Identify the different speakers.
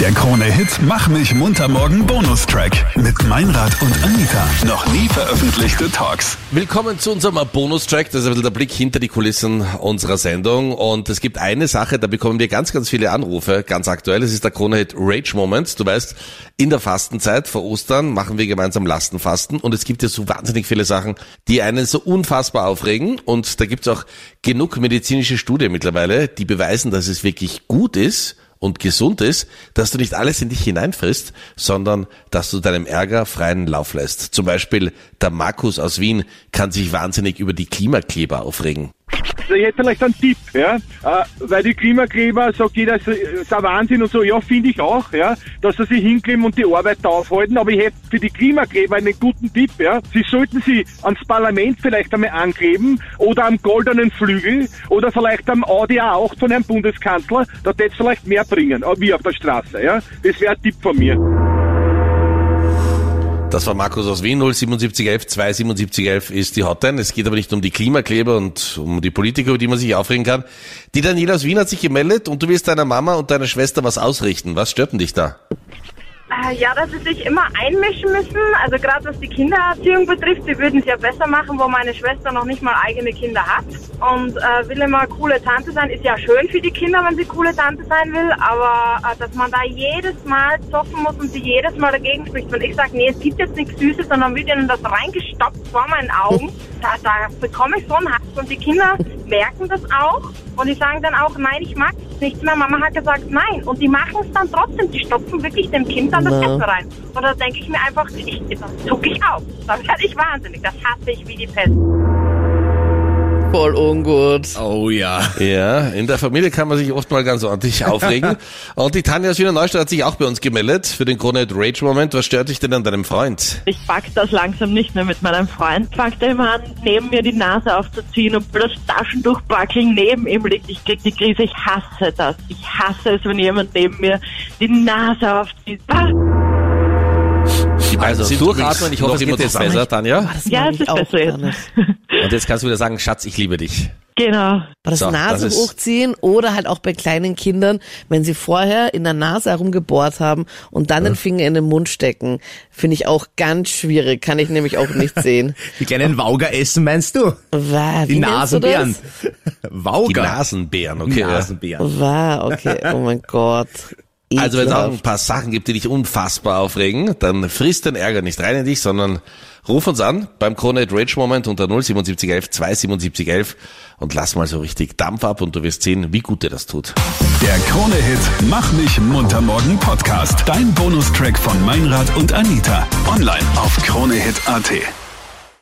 Speaker 1: Der Krone-Hit Mach mich munter morgen Bonustrack mit Meinrad und Anita. Noch nie veröffentlichte Talks.
Speaker 2: Willkommen zu unserem Bonustrack. Das ist ein bisschen der Blick hinter die Kulissen unserer Sendung. Und es gibt eine Sache, da bekommen wir ganz, ganz viele Anrufe, ganz aktuell. Es ist der Krone-Hit Rage Moment. Du weißt, in der Fastenzeit vor Ostern machen wir gemeinsam Lastenfasten. Und es gibt ja so wahnsinnig viele Sachen, die einen so unfassbar aufregen. Und da gibt es auch genug medizinische Studien mittlerweile, die beweisen, dass es wirklich gut ist, und gesund ist, dass du nicht alles in dich hineinfrisst, sondern dass du deinem Ärger freien Lauf lässt. Zum Beispiel der Markus aus Wien kann sich wahnsinnig über die Klimakleber aufregen.
Speaker 3: Also ich hätte vielleicht einen Tipp, ja, äh, weil die Klimakleber, sagt jeder, ist ein Wahnsinn und so, ja, finde ich auch, ja, dass sie sich hinkleben und die Arbeit da aufhalten, aber ich hätte für die Klimakleber einen guten Tipp, ja. Sie sollten sie ans Parlament vielleicht einmal ankleben oder am goldenen Flügel oder vielleicht am Audi A8 von einem Bundeskanzler, da hätte es vielleicht mehr bringen, äh, wie auf der Straße, ja. Das wäre ein Tipp von mir.
Speaker 2: Das war Markus aus Wien, 07711 27711 ist die Hotline. Es geht aber nicht um die Klimakleber und um die Politiker, über die man sich aufregen kann. Die Daniela aus Wien hat sich gemeldet und du wirst deiner Mama und deiner Schwester was ausrichten. Was stört denn dich da?
Speaker 4: Äh, Ja, dass sie sich immer einmischen müssen. Also gerade was die Kindererziehung betrifft, sie würden es ja besser machen, wo meine Schwester noch nicht mal eigene Kinder hat. Und äh, will immer coole Tante sein, ist ja schön für die Kinder, wenn sie coole Tante sein will, aber äh, dass man da jedes Mal zoffen muss und sie jedes Mal dagegen spricht. Wenn ich sage, nee, es gibt jetzt nichts Süßes, sondern wird ihnen das reingestopft vor meinen Augen, da, da bekomme ich so einen Hass. Und die Kinder merken das auch und die sagen dann auch, nein, ich mag es nicht mehr. Mama hat gesagt, nein. Und die machen es dann trotzdem. Die stopfen wirklich dem Kind dann das
Speaker 5: Na.
Speaker 4: Essen rein. Und da denke ich mir einfach, ich, das zucke ich auf. Da werde ich wahnsinnig. Das hasse ich wie die Pest.
Speaker 5: Voll ungut.
Speaker 6: Oh ja.
Speaker 2: Ja, in der Familie kann man sich oft mal ganz ordentlich aufregen. Und die Tanja aus Wiener Neustadt hat sich auch bei uns gemeldet für den Krone Rage Moment. Was stört dich denn an deinem Freund?
Speaker 7: Ich pack das langsam nicht mehr mit meinem Freund. Fängt er immer an, neben mir die Nase aufzuziehen und das Taschentuchbackeln neben ihm liegt. Ich krieg die Krise. Ich hasse das. Ich hasse es, wenn jemand neben mir die Nase aufzieht. Ah,
Speaker 2: Also
Speaker 6: sind
Speaker 2: durchatmen, ich hoffe, es geht
Speaker 6: immer
Speaker 2: jetzt besser, Tanja.
Speaker 7: Ja, es ist besser jetzt.
Speaker 2: Und jetzt kannst du wieder sagen, Schatz, ich liebe dich.
Speaker 7: genau.
Speaker 5: Aber das
Speaker 2: So,
Speaker 5: Nase
Speaker 2: das
Speaker 5: hochziehen oder halt auch bei kleinen Kindern, wenn sie vorher in der Nase herumgebohrt haben und dann den Finger in den Mund stecken, finde ich auch ganz schwierig. Kann ich nämlich auch nicht sehen.
Speaker 6: Die kleinen Wauger essen, meinst du?
Speaker 5: Wow,
Speaker 6: Die Nasenbären.
Speaker 5: das?
Speaker 2: Die
Speaker 6: Wauger.
Speaker 2: Nasenbären, okay.
Speaker 6: Nasenbären.
Speaker 5: Wow, okay. Oh mein Gott.
Speaker 2: Also wenn es auch ein
Speaker 5: Ekelhaft.
Speaker 2: paar Sachen gibt, die dich unfassbar aufregen, dann frisst den Ärger nicht rein in dich, sondern ruf uns an beim Krone Rage Moment unter 07711 27711 und lass mal so richtig Dampf ab und du wirst sehen, wie gut dir das tut.
Speaker 1: Der Krone-Hit Mach mich munter morgen Podcast. Dein Bonustrack von Meinrad und Anita. Online auf kronehit.at.